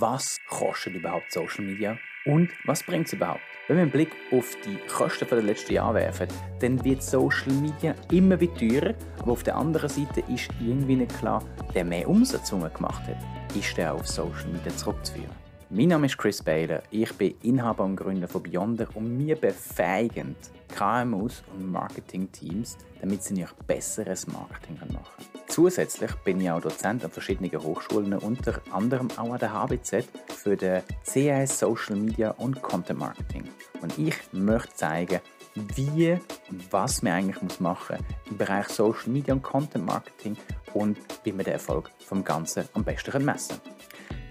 was kostet überhaupt Social Media und was bringt es überhaupt? Wenn wir einen Blick auf die Kosten der letzten Jahre werfen, dann wird Social Media immer wieder teurer, aber auf der anderen Seite ist irgendwie nicht klar, der mehr Umsatz, gemacht hat, ist der auf Social Media zurückzuführen. Mein Name ist Chris Baylor, ich bin Inhaber und Gründer von Beyonder und wir befähigen KMUs und Marketingteams, damit sie noch besseres Marketing machen können. Zusätzlich bin ich auch Dozent an verschiedenen Hochschulen, unter anderem auch an der HBZ für den CAS Social Media und Content Marketing. Und ich möchte zeigen, wie und was man eigentlich machen muss im Bereich Social Media und Content Marketing und wie man den Erfolg vom Ganzen am besten messen kann.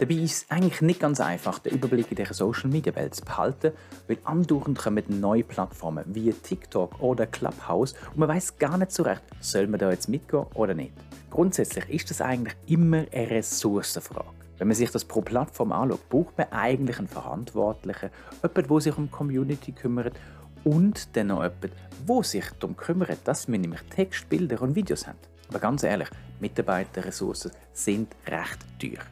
Dabei ist es eigentlich nicht ganz einfach, den Überblick in dieser Social Media Welt zu behalten, weil andauernd kommen neue Plattformen wie TikTok oder Clubhouse und man weiß gar nicht so recht, soll man da jetzt mitgehen oder nicht. Grundsätzlich ist das eigentlich immer eine Ressourcenfrage. Wenn man sich das pro Plattform anschaut, braucht man eigentlich einen Verantwortlichen, jemanden, der sich um die Community kümmert und dann noch jemanden, der sich darum kümmert, dass wir nämlich Text, Bilder und Videos haben. Aber ganz ehrlich, Mitarbeiterressourcen sind recht teuer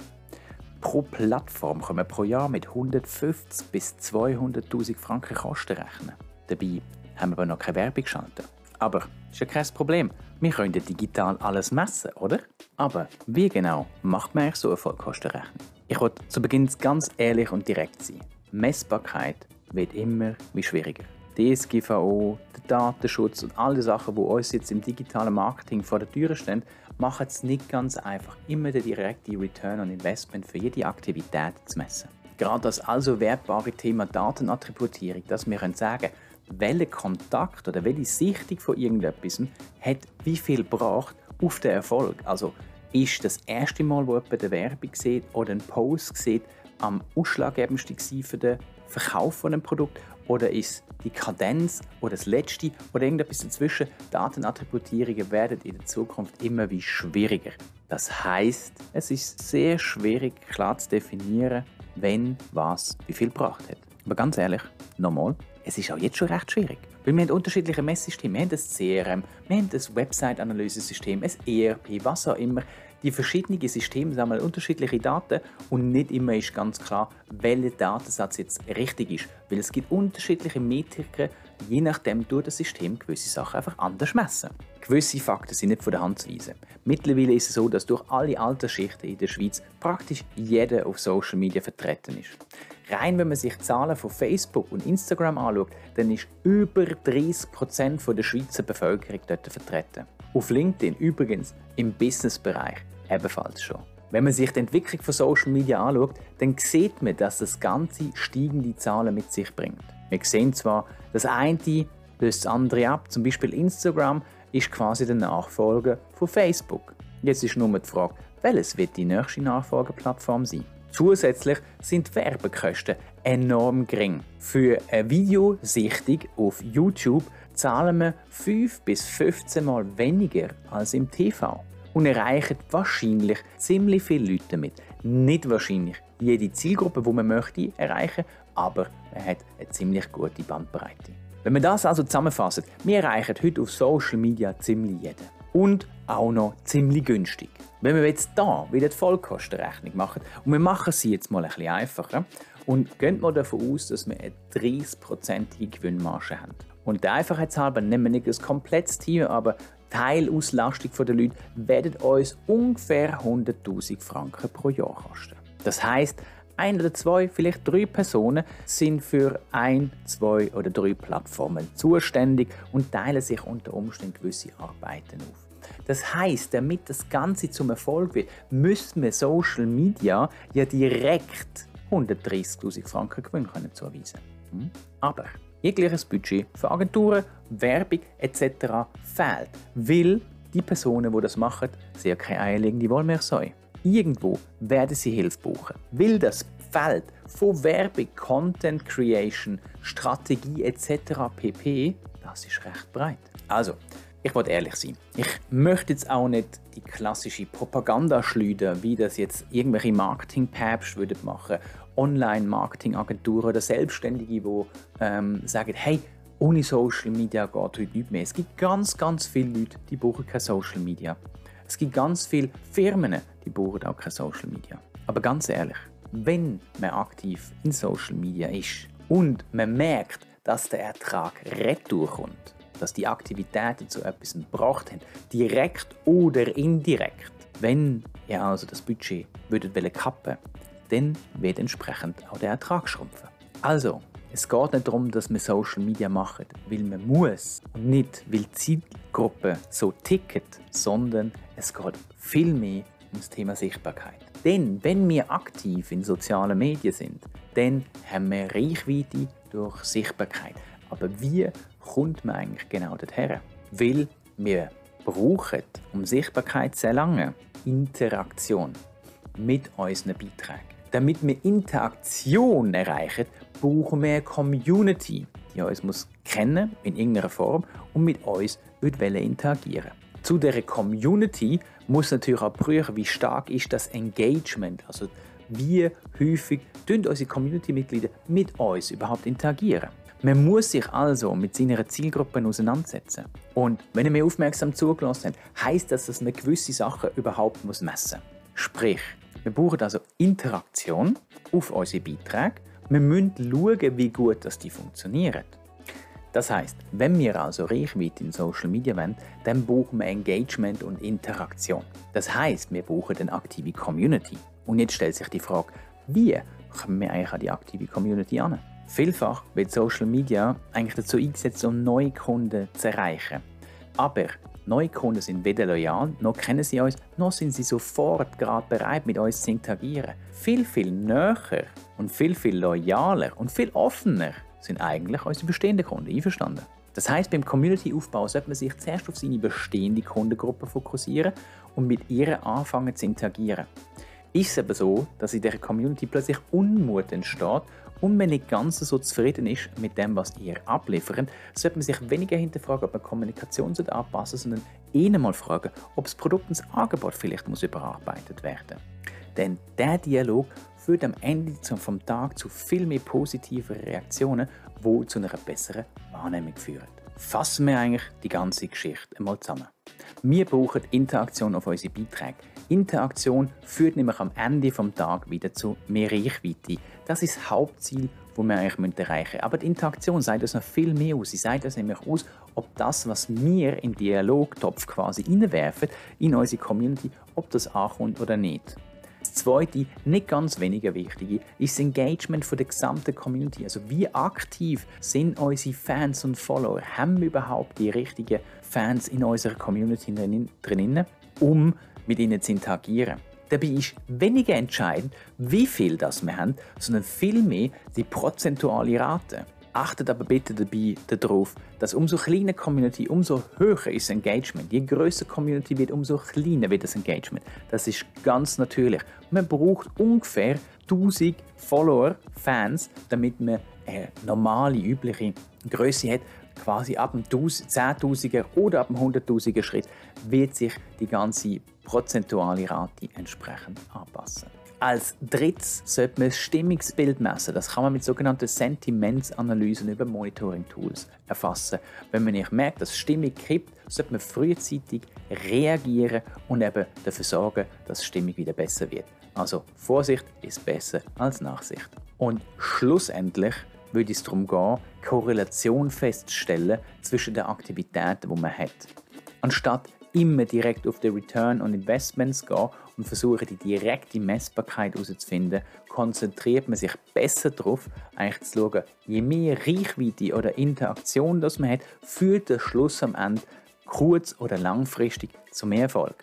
pro Plattform können wir pro Jahr mit 150 bis 200.000 Franken Kosten rechnen. Dabei haben wir aber noch keine Werbung geschaltet. Aber ist ja kein Problem. Wir können digital alles messen, oder? Aber wie genau macht man so eine Vollkostenrechnung? Ich wollte zu Beginn ganz ehrlich und direkt sein. Messbarkeit wird immer wie schwieriger. DSGVO, der Datenschutz und all die Sachen, die uns jetzt im digitalen Marketing vor der Tür stehen, machen es nicht ganz einfach, immer den direkten Return on Investment für jede Aktivität zu messen. Gerade das also wertbare Thema Datenattributierung, dass wir können sagen welcher Kontakt oder welche Sichtung von irgendetwas hat wie viel gebracht auf den Erfolg. Also ist das erste Mal, wo jemand eine Werbung sieht oder einen Post sieht, am ausschlaggebendsten für den Verkauf von einem Produkt oder ist die Kadenz oder das Letzte oder irgendetwas dazwischen? Datenattributierungen werden in der Zukunft immer wie schwieriger. Das heißt, es ist sehr schwierig klar zu definieren, wenn was wie viel gebracht hat. Aber ganz ehrlich, nochmal, es ist auch jetzt schon recht schwierig. Weil wir haben unterschiedliche Messsysteme. Wir haben das CRM, wir haben das Website-Analysesystem, ein ERP, was auch immer. Die verschiedenen Systeme sammeln unterschiedliche Daten und nicht immer ist ganz klar, welcher Datensatz jetzt richtig ist. Weil es gibt unterschiedliche Metriken, je nachdem durch das System gewisse Sachen einfach anders messen. Gewisse Fakten sind nicht von der Hand zu weisen. Mittlerweile ist es so, dass durch alle Altersschichten in der Schweiz praktisch jeder auf Social Media vertreten ist. Rein wenn man sich die Zahlen von Facebook und Instagram anschaut, dann ist über 30% der Schweizer Bevölkerung dort vertreten. Auf LinkedIn übrigens im Businessbereich ebenfalls schon. Wenn man sich die Entwicklung von Social Media anschaut, dann sieht man, dass das Ganze steigende Zahlen mit sich bringt. Wir sehen zwar, das eine löst das andere ab, zum Beispiel Instagram ist quasi der Nachfolger von Facebook. Jetzt ist nur die Frage, welches wird die nächste Nachfolgeplattform sein? Zusätzlich sind die Werbekosten enorm gering. Für eine Videosichtung auf YouTube zahlen wir 5 bis 15 Mal weniger als im TV und erreichen wahrscheinlich ziemlich viele Leute damit. Nicht wahrscheinlich jede Zielgruppe, die man möchte erreichen, aber man hat eine ziemlich gute Bandbreite. Wenn wir das also zusammenfassen, wir erreichen heute auf Social Media ziemlich jeden. Und auch noch ziemlich günstig. Wenn wir jetzt hier wieder die Vollkostenrechnung machen, und wir machen sie jetzt mal ein bisschen einfacher, und gehen wir davon aus, dass wir eine 30-prozentige Gewinnmarge haben. Und der Einfachheitshalber nehmen wir nicht das komplette Team, aber Teilauslastung der Leute werden uns ungefähr 100.000 Franken pro Jahr kosten. Das heißt, ein oder zwei, vielleicht drei Personen sind für ein, zwei oder drei Plattformen zuständig und teilen sich unter Umständen gewisse Arbeiten auf. Das heißt, damit das Ganze zum Erfolg wird, müssen wir Social Media ja direkt 130.000 Franken Gewinn können zuweisen. Hm? Aber jegliches Budget für Agenturen, Werbung etc. fehlt, weil die Personen, die das machen, sehr keine eierlegende Wollmilchsäue. Irgendwo werden sie Hilfe brauchen, weil das Feld von Werbung, Content Creation, Strategie etc. pp. Das ist recht breit. Also, ich wollte ehrlich sein. Ich möchte jetzt auch nicht die klassische Propaganda schleudern, wie das jetzt irgendwelche Marketing-Päpste würden machen, Online-Marketing-Agenturen oder Selbstständige, die ähm, sagen, hey, ohne Social Media geht heute nicht mehr. Es gibt ganz, ganz viele Leute, die brauchen kein Social Media. Es gibt ganz viele Firmen, die brauchen auch kein Social Media. Aber ganz ehrlich, wenn man aktiv in Social Media ist und man merkt, dass der Ertrag retour kommt, dass die Aktivitäten zu etwas gebracht haben, direkt oder indirekt. Wenn ihr also das Budget würdet kappen dann wird entsprechend auch der Ertrag schrumpfen. Also, es geht nicht darum, dass man Social Media macht, weil man muss und nicht, weil die Zielgruppe so ticket, sondern es geht viel um das Thema Sichtbarkeit. Denn wenn wir aktiv in sozialen Medien sind, dann haben wir Reichweite durch Sichtbarkeit. Aber wie kommt man eigentlich genau dorthin? Weil wir brauchen, um Sichtbarkeit zu erlangen, Interaktion mit unseren Beiträgen. Damit wir Interaktion erreichen, brauchen wir eine Community, die uns muss kennen in irgendeiner Form und mit uns interagieren Zu dieser Community muss natürlich auch prüfen, wie stark ist das Engagement, also wie häufig tun unsere Community-Mitglieder mit uns überhaupt interagieren. Man muss sich also mit seiner Zielgruppe auseinandersetzen. Und wenn ihr mir aufmerksam zugelassen habt, heisst das, dass man gewisse Sachen überhaupt messen muss. Sprich, wir brauchen also Interaktion auf unsere Beiträge. Wir müssen schauen, wie gut das die funktionieren. Das heißt, wenn wir also Reichweite in Social Media wollen, dann brauchen wir Engagement und Interaktion. Das heißt, wir brauchen eine aktive Community. Und jetzt stellt sich die Frage, wie kommen wir eigentlich an die aktive Community an? Vielfach wird Social Media eigentlich dazu eingesetzt, um neue Kunden zu erreichen. Aber neue Kunden sind weder loyal, noch kennen sie uns, noch sind sie sofort gerade bereit, mit uns zu interagieren. Viel, viel näher und viel, viel loyaler und viel offener sind eigentlich unsere bestehenden Kunden. Einverstanden? Das heißt, beim Community-Aufbau sollte man sich zuerst auf seine bestehende Kundengruppe fokussieren und mit ihr anfangen zu interagieren. Ist es aber so, dass in der Community plötzlich Unmut entsteht und man nicht ganz so zufrieden ist mit dem, was ihr abliefert, sollte man sich weniger hinterfragen, ob man Kommunikation anpassen sollte, sondern eher mal fragen, ob das Produkt und das Angebot vielleicht muss überarbeitet werden Denn der Dialog führt am Ende vom Tag zu viel mehr positiven Reaktionen, die zu einer besseren Wahrnehmung führen. Fassen wir eigentlich die ganze Geschichte einmal zusammen. Wir brauchen Interaktion auf unsere Beiträge. Interaktion führt nämlich am Ende vom Tag wieder zu mehr Reichweite. Das ist das Hauptziel, das wir eigentlich erreichen müssen. Aber die Interaktion sagt uns noch viel mehr aus. Sie sagt uns nämlich aus, ob das, was wir den Dialogtopf quasi reinwerfen, in unsere Community, ob das ankommt oder nicht. Das zweite, nicht ganz weniger wichtige, ist das Engagement von der gesamten Community. Also wie aktiv sind unsere Fans und Follower? Haben wir überhaupt die richtigen Fans in unserer Community drinnen, um mit ihnen zu interagieren? Dabei ist weniger entscheidend, wie viel das wir haben, sondern vielmehr die prozentuale Rate. Achtet aber bitte dabei darauf, dass umso kleiner Community, umso höher ist das Engagement. Je größer Community wird, umso kleiner wird das Engagement. Das ist ganz natürlich. Man braucht ungefähr 1000 Follower, Fans, damit man eine normale, übliche Größe hat. Quasi ab dem 10.000er oder ab dem 100.000er Schritt wird sich die ganze prozentuale Rate entsprechend anpassen. Als drittes sollte man das Stimmungsbild messen. Das kann man mit sogenannten Sentimentsanalysen über Monitoring-Tools erfassen. Wenn man nicht merkt, dass Stimmung kippt, sollte man frühzeitig reagieren und eben dafür sorgen, dass Stimmung wieder besser wird. Also Vorsicht ist besser als Nachsicht. Und schlussendlich würde es darum gehen, Korrelation festzustellen zwischen den Aktivitäten, die man hat. Anstatt immer direkt auf den Return on Investments gehen und versuchen, die direkte Messbarkeit herauszufinden, konzentriert man sich besser darauf, eigentlich zu schauen, je mehr Reichweite oder Interaktion das man hat, führt der Schluss am Ende kurz- oder langfristig zum Erfolg.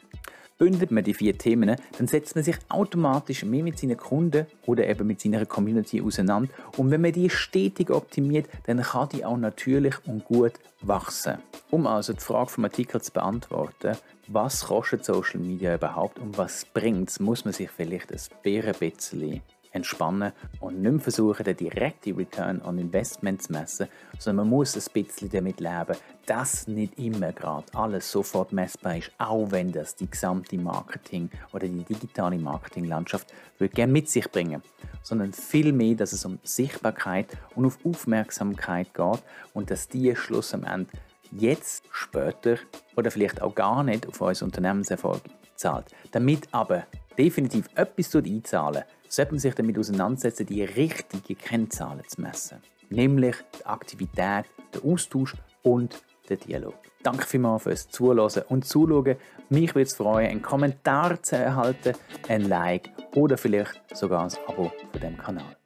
Bündelt man die vier Themen, dann setzt man sich automatisch mehr mit seinen Kunden oder eben mit seiner Community auseinander. Und wenn man die stetig optimiert, dann kann die auch natürlich und gut wachsen. Um also die Frage vom Artikel zu beantworten, was kostet Social Media überhaupt und was bringt es, muss man sich vielleicht ein bisschen entspannen und nicht mehr versuchen, den direkten Return on Investment zu messen, sondern man muss ein bisschen damit leben, dass nicht immer gerade alles sofort messbar ist, auch wenn das die gesamte Marketing- oder die digitale Marketinglandschaft gerne mit sich bringen. Sondern vielmehr, dass es um Sichtbarkeit und auf Aufmerksamkeit geht und dass die Schluss am Ende jetzt, später oder vielleicht auch gar nicht auf unseren Unternehmenserfolg zahlt. Damit aber definitiv etwas einzahlen sollte man sich damit auseinandersetzen, die richtigen Kennzahlen zu messen. Nämlich die Aktivität, der Austausch und der Dialog. Danke vielmals fürs Zuhören und Zuschauen. Mich würde es freuen, einen Kommentar zu erhalten, ein Like oder vielleicht sogar ein Abo von dem Kanal.